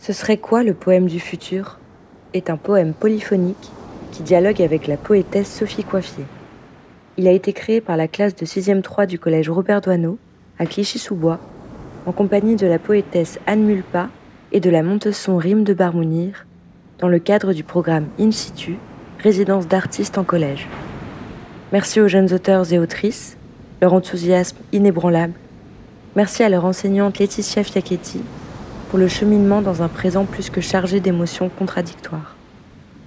Ce serait quoi le poème du futur? Est un poème polyphonique qui dialogue avec la poétesse Sophie Coiffier. Il a été créé par la classe de 6e 3 du collège Robert Doisneau à Clichy-sous-Bois en compagnie de la poétesse Anne Mulpa et de la Montesson Rime de Barmounir dans le cadre du programme In situ, résidence d'artistes en collège. Merci aux jeunes auteurs et autrices, leur enthousiasme inébranlable. Merci à leur enseignante Laetitia Fiacchetti pour le cheminement dans un présent plus que chargé d'émotions contradictoires.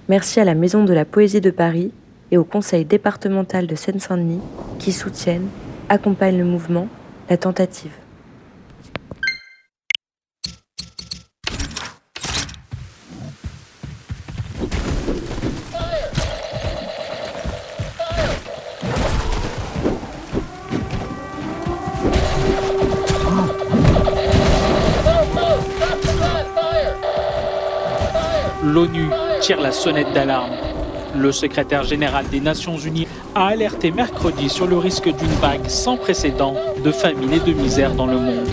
Merci à la Maison de la Poésie de Paris et au Conseil départemental de Seine-Saint-Denis qui soutiennent, accompagnent le mouvement, la tentative. l'ONU tire la sonnette d'alarme. Le secrétaire général des Nations Unies a alerté mercredi sur le risque d'une vague sans précédent de famine et de misère dans le monde.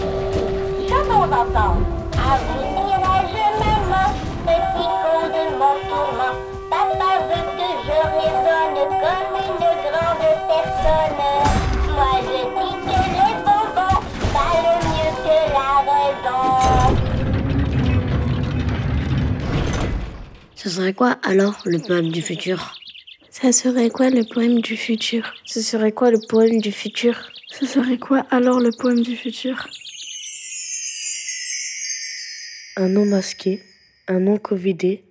Ce serait quoi alors le poème du futur? Ça serait quoi le poème du futur? Ce serait quoi le poème du futur? Ce serait quoi alors le poème du futur? Un nom masqué, un nom covidé,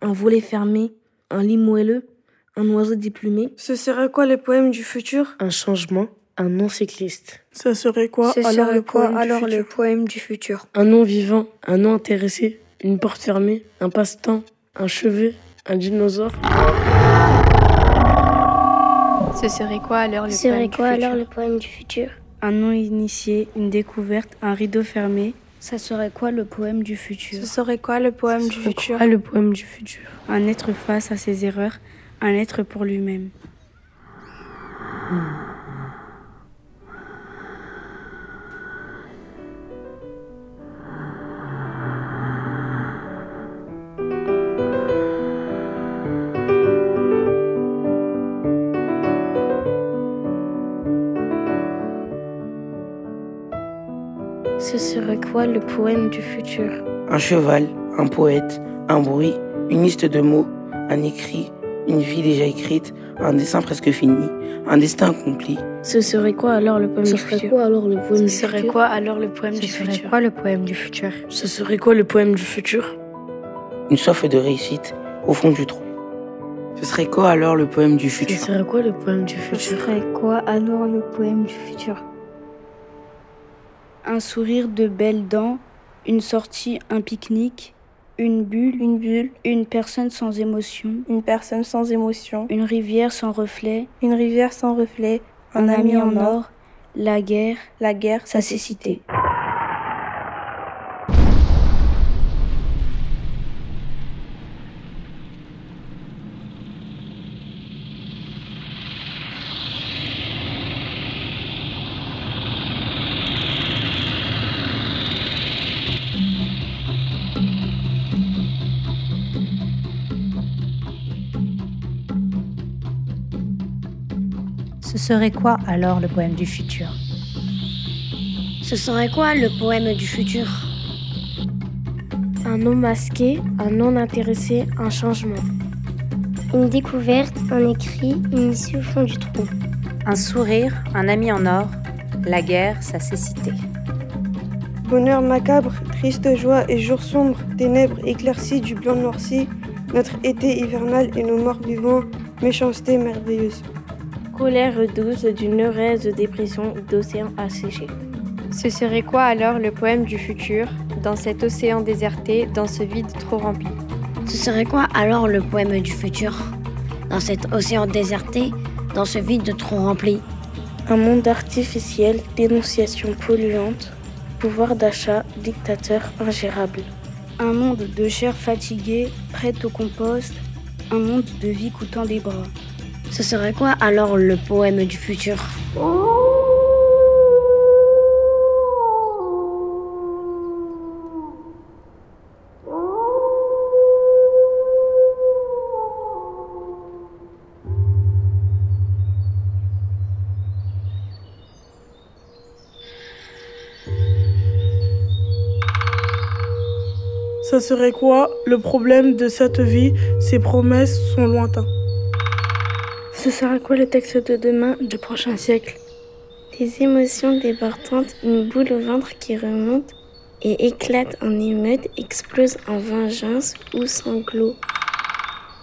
un volet fermé, un lit moelleux, un oiseau diplômé. Ce serait quoi le poème du futur? Un changement, un nom cycliste. Ce serait quoi Ce alors, serait le, quoi poème alors du le poème du futur? Un nom vivant, un nom intéressé, une porte fermée, un passe-temps, un chevet, un dinosaure. Ce serait quoi alors le Ce serait poème quoi du futur alors le poème du futur? Un nom initié, une découverte, un rideau fermé. Ça serait quoi le poème du futur? Ce serait quoi le poème du futur? Quoi le poème du futur? Un être face à ses erreurs, un être pour lui-même. Ce serait quoi le poème du futur? Un cheval, un poète, un bruit, une liste de mots, un écrit, une vie déjà écrite, un dessin presque fini, un destin accompli. Ce serait quoi alors le poème Ce du serait futur? quoi alors le poème Ce du serait futur? quoi alors le poème Ce du serait futur? quoi le poème du futur? Ce serait quoi le poème du futur? Une soif de réussite au fond du trou. Ce serait quoi alors le poème du Ce futur? serait quoi le poème du Ce futur? serait quoi alors le poème du futur? Un sourire de belles dents, une sortie, un pique-nique, une bulle, Une bulle, une personne sans émotion, une personne sans émotion, une rivière sans reflet, une rivière sans reflet, un ami en or, la guerre, la guerre, sa cécité. Ce serait quoi alors le poème du futur? Ce serait quoi le poème du futur? Un nom masqué, un non intéressé, un changement. Une découverte, un écrit, une issue au fond du trou. Un sourire, un ami en or, la guerre, sa cécité. Bonheur macabre, triste joie et jour sombre, ténèbres éclaircies du blanc noirci, notre été hivernal et nos morts vivants, méchanceté merveilleuse. Colère douce d'une heureuse dépression d'océan asséché. Ce serait quoi alors le poème du futur dans cet océan déserté, dans ce vide trop rempli? Ce serait quoi alors le poème du futur Dans cet océan déserté, dans ce vide trop rempli? Un monde artificiel, dénonciation polluante, pouvoir d'achat, dictateur ingérable. Un monde de chair fatiguée, prête au compost, un monde de vie coûtant des bras. Ce serait quoi alors le poème du futur? Ça serait quoi le problème de cette vie? Ses promesses sont lointaines. Ce sera quoi le texte de demain, du prochain siècle? Des émotions débordantes, une boule au ventre qui remonte et éclate en émeute, explose en vengeance ou sanglot.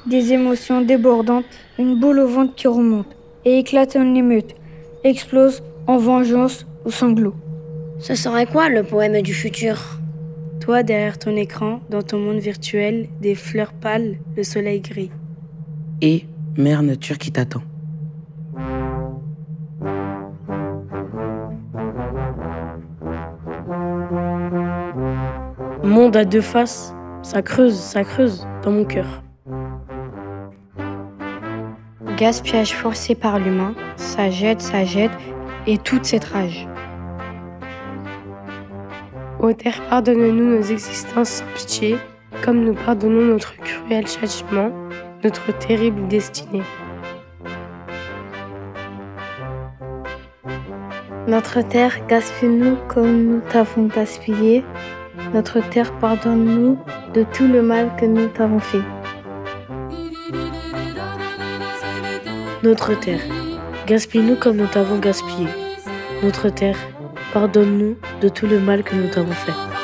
Des émotions débordantes, une boule au ventre qui remonte et éclate en émeute, explose en vengeance ou sanglot. Ce serait quoi le poème du futur? Toi derrière ton écran, dans ton monde virtuel, des fleurs pâles, le soleil gris. Et mère nature qui t'attend. Monde à deux faces, ça creuse, ça creuse dans mon cœur. Gaspillage forcé par l'humain, ça jette, ça jette, et toute cette rage. Ô Terre, pardonne-nous nos existences sans pitié, comme nous pardonnons notre cruel châtiment, notre terrible destinée. Notre terre, gaspille-nous comme nous t'avons gaspillé. Notre terre, pardonne-nous de tout le mal que nous t'avons fait. Notre terre, gaspille-nous comme nous t'avons gaspillé. Notre terre, pardonne-nous de tout le mal que nous t'avons fait.